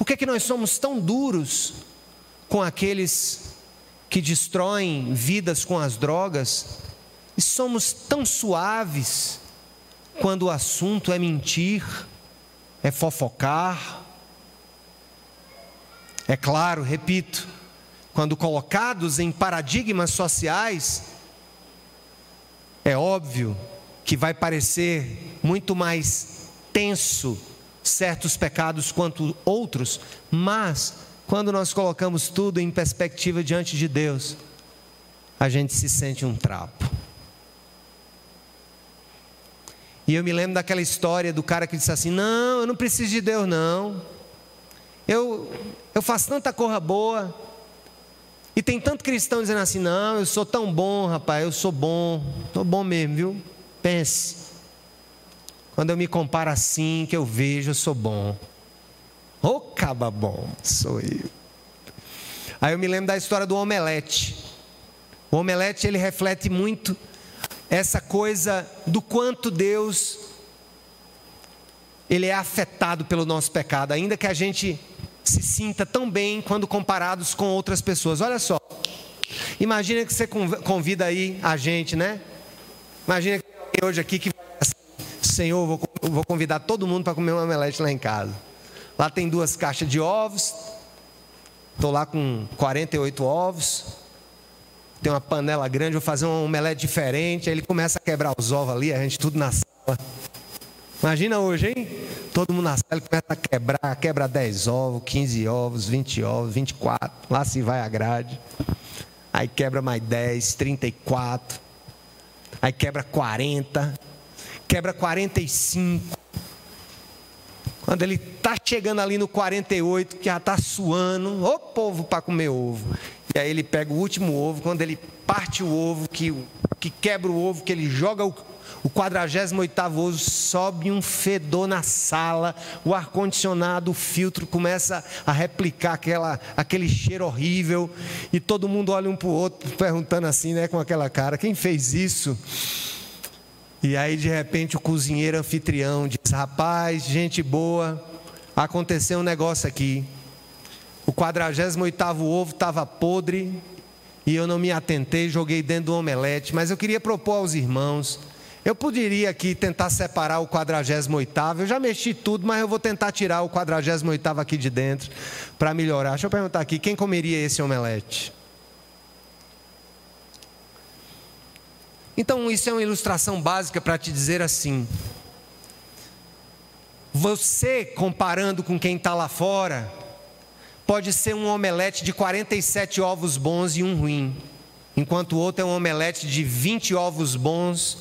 Por que, que nós somos tão duros com aqueles que destroem vidas com as drogas e somos tão suaves quando o assunto é mentir, é fofocar? É claro, repito, quando colocados em paradigmas sociais, é óbvio que vai parecer muito mais tenso certos pecados quanto outros, mas quando nós colocamos tudo em perspectiva diante de Deus, a gente se sente um trapo. E eu me lembro daquela história do cara que disse assim: Não, eu não preciso de Deus, não. Eu, eu faço tanta coisa boa. E tem tanto cristão dizendo assim: Não, eu sou tão bom, rapaz, eu sou bom. Estou bom mesmo, viu? Pense. Quando eu me comparo assim, que eu vejo, eu sou bom. Ô oh, caba bom, sou eu. Aí eu me lembro da história do omelete. O omelete ele reflete muito essa coisa do quanto Deus ele é afetado pelo nosso pecado, ainda que a gente se sinta tão bem quando comparados com outras pessoas. Olha só. Imagina que você convida aí a gente, né? Imagina que hoje aqui que Senhor, vou, vou convidar todo mundo para comer uma omelete lá em casa. Lá tem duas caixas de ovos. Estou lá com 48 ovos. Tem uma panela grande, vou fazer uma omelete diferente. Aí ele começa a quebrar os ovos ali, a gente tudo na sala. Imagina hoje, hein? Todo mundo na sala começa a quebrar, quebra 10 ovos, 15 ovos, 20 ovos, 24. Lá se vai a grade. Aí quebra mais 10, 34. Aí quebra 40. Quebra 45. Quando ele está chegando ali no 48, que já está suando, ô povo para comer ovo. E aí ele pega o último ovo, quando ele parte o ovo, que, que quebra o ovo, que ele joga o, o 48 ovo, sobe um fedor na sala, o ar-condicionado, o filtro começa a replicar aquela, aquele cheiro horrível, e todo mundo olha um para o outro, perguntando assim, né, com aquela cara: quem fez isso? E aí, de repente, o cozinheiro anfitrião diz: Rapaz, gente boa, aconteceu um negócio aqui. O 48 ovo estava podre e eu não me atentei, joguei dentro do omelete. Mas eu queria propor aos irmãos: eu poderia aqui tentar separar o 48, eu já mexi tudo, mas eu vou tentar tirar o 48 aqui de dentro para melhorar. Deixa eu perguntar aqui: quem comeria esse omelete? Então, isso é uma ilustração básica para te dizer assim: você, comparando com quem está lá fora, pode ser um omelete de 47 ovos bons e um ruim, enquanto o outro é um omelete de 20 ovos bons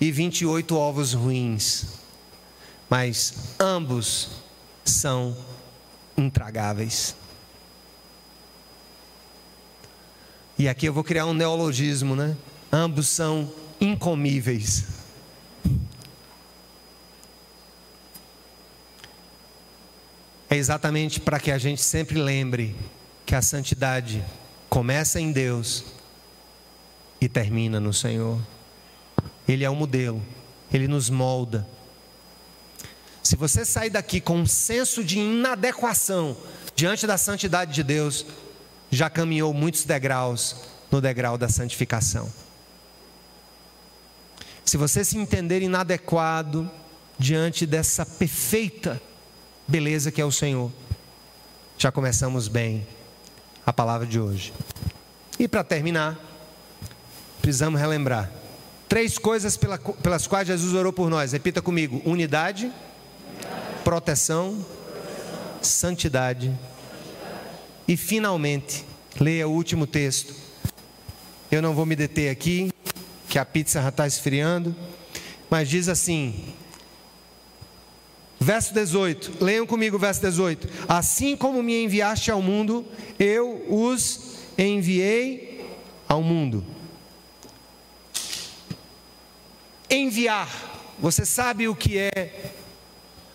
e 28 ovos ruins. Mas ambos são intragáveis. E aqui eu vou criar um neologismo, né? Ambos são incomíveis. É exatamente para que a gente sempre lembre que a santidade começa em Deus e termina no Senhor. Ele é o modelo, ele nos molda. Se você sair daqui com um senso de inadequação diante da santidade de Deus, já caminhou muitos degraus no degrau da santificação. Se você se entender inadequado diante dessa perfeita beleza que é o Senhor, já começamos bem a palavra de hoje. E para terminar, precisamos relembrar três coisas pelas quais Jesus orou por nós. Repita comigo: unidade, proteção, santidade. E finalmente, leia o último texto. Eu não vou me deter aqui, que a pizza está esfriando, mas diz assim: Verso 18, leiam comigo o verso 18. Assim como me enviaste ao mundo, eu os enviei ao mundo. Enviar, você sabe o que é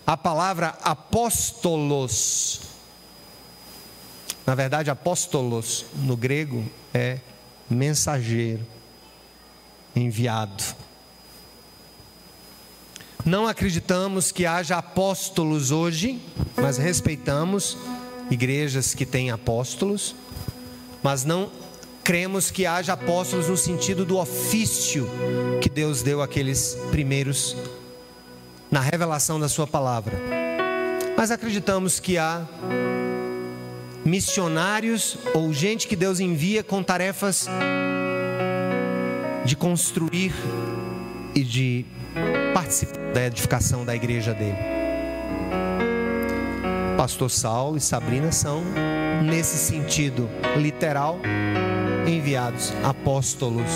a palavra apóstolos? Na verdade, apóstolos no grego é mensageiro, enviado. Não acreditamos que haja apóstolos hoje, mas respeitamos igrejas que têm apóstolos, mas não cremos que haja apóstolos no sentido do ofício que Deus deu àqueles primeiros na revelação da Sua palavra. Mas acreditamos que há missionários ou gente que Deus envia com tarefas de construir e de participar da edificação da igreja dele. Pastor Saulo e Sabrina são, nesse sentido literal, enviados, apóstolos,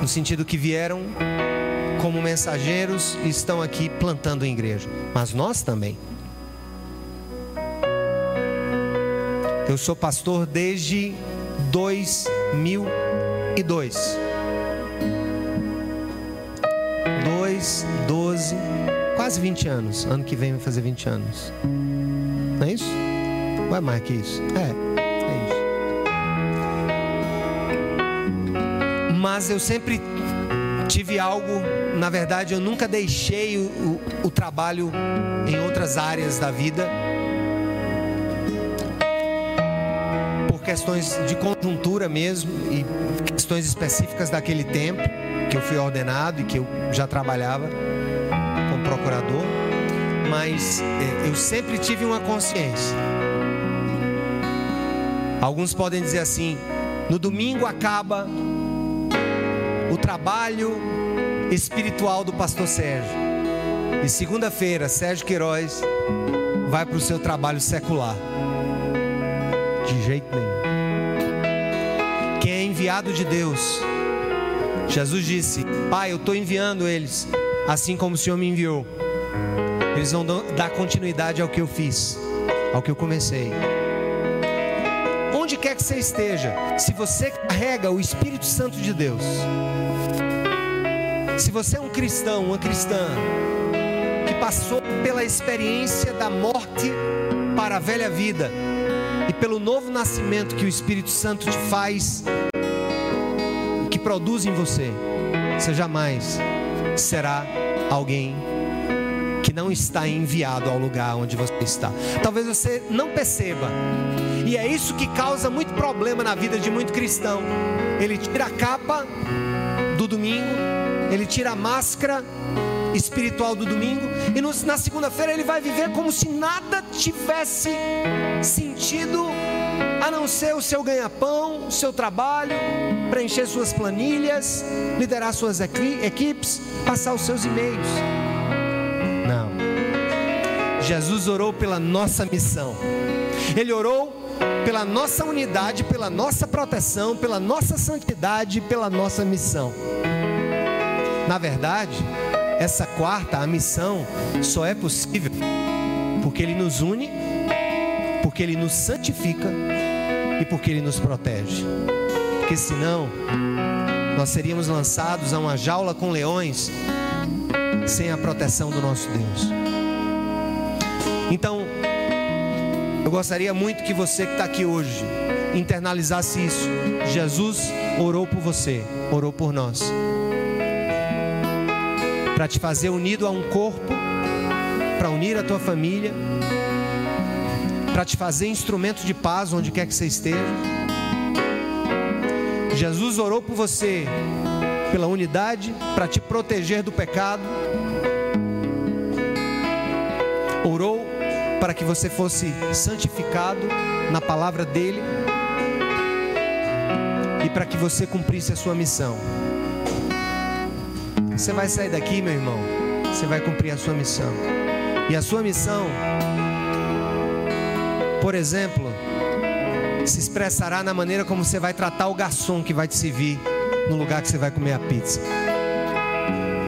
no sentido que vieram como mensageiros e estão aqui plantando a igreja, mas nós também. Eu sou pastor desde 2002. 2, 12, quase 20 anos. Ano que vem vai fazer 20 anos. Não é isso? É mais que isso? É, é isso. Mas eu sempre tive algo, na verdade, eu nunca deixei o, o, o trabalho em outras áreas da vida. Por questões de conjuntura mesmo e questões específicas daquele tempo que eu fui ordenado e que eu já trabalhava como procurador, mas é, eu sempre tive uma consciência. Alguns podem dizer assim: no domingo acaba o trabalho espiritual do pastor Sérgio, e segunda-feira, Sérgio Queiroz vai para o seu trabalho secular. De jeito nenhum. Enviado de Deus, Jesus disse: Pai, eu estou enviando eles, assim como o Senhor me enviou. Eles vão dar continuidade ao que eu fiz, ao que eu comecei. Onde quer que você esteja, se você carrega o Espírito Santo de Deus, se você é um cristão, uma cristã, que passou pela experiência da morte para a velha vida e pelo novo nascimento que o Espírito Santo te faz produz em você, você jamais será alguém que não está enviado ao lugar onde você está. Talvez você não perceba. E é isso que causa muito problema na vida de muito cristão. Ele tira a capa do domingo, ele tira a máscara espiritual do domingo e na segunda-feira ele vai viver como se nada tivesse sentido a não ser o seu ganha-pão, o seu trabalho, preencher suas planilhas, liderar suas equipes, passar os seus e-mails. Não. Jesus orou pela nossa missão. Ele orou pela nossa unidade, pela nossa proteção, pela nossa santidade, pela nossa missão. Na verdade, essa quarta, a missão, só é possível porque Ele nos une, porque Ele nos santifica e porque Ele nos protege. Porque senão, nós seríamos lançados a uma jaula com leões sem a proteção do nosso Deus. Então, eu gostaria muito que você que está aqui hoje internalizasse isso. Jesus orou por você, orou por nós. Para te fazer unido a um corpo, para unir a tua família, para te fazer instrumento de paz onde quer que você esteja. Jesus orou por você pela unidade, para te proteger do pecado. Orou para que você fosse santificado na palavra dele e para que você cumprisse a sua missão. Você vai sair daqui, meu irmão, você vai cumprir a sua missão. E a sua missão, por exemplo, se expressará na maneira como você vai tratar o garçom que vai te servir no lugar que você vai comer a pizza.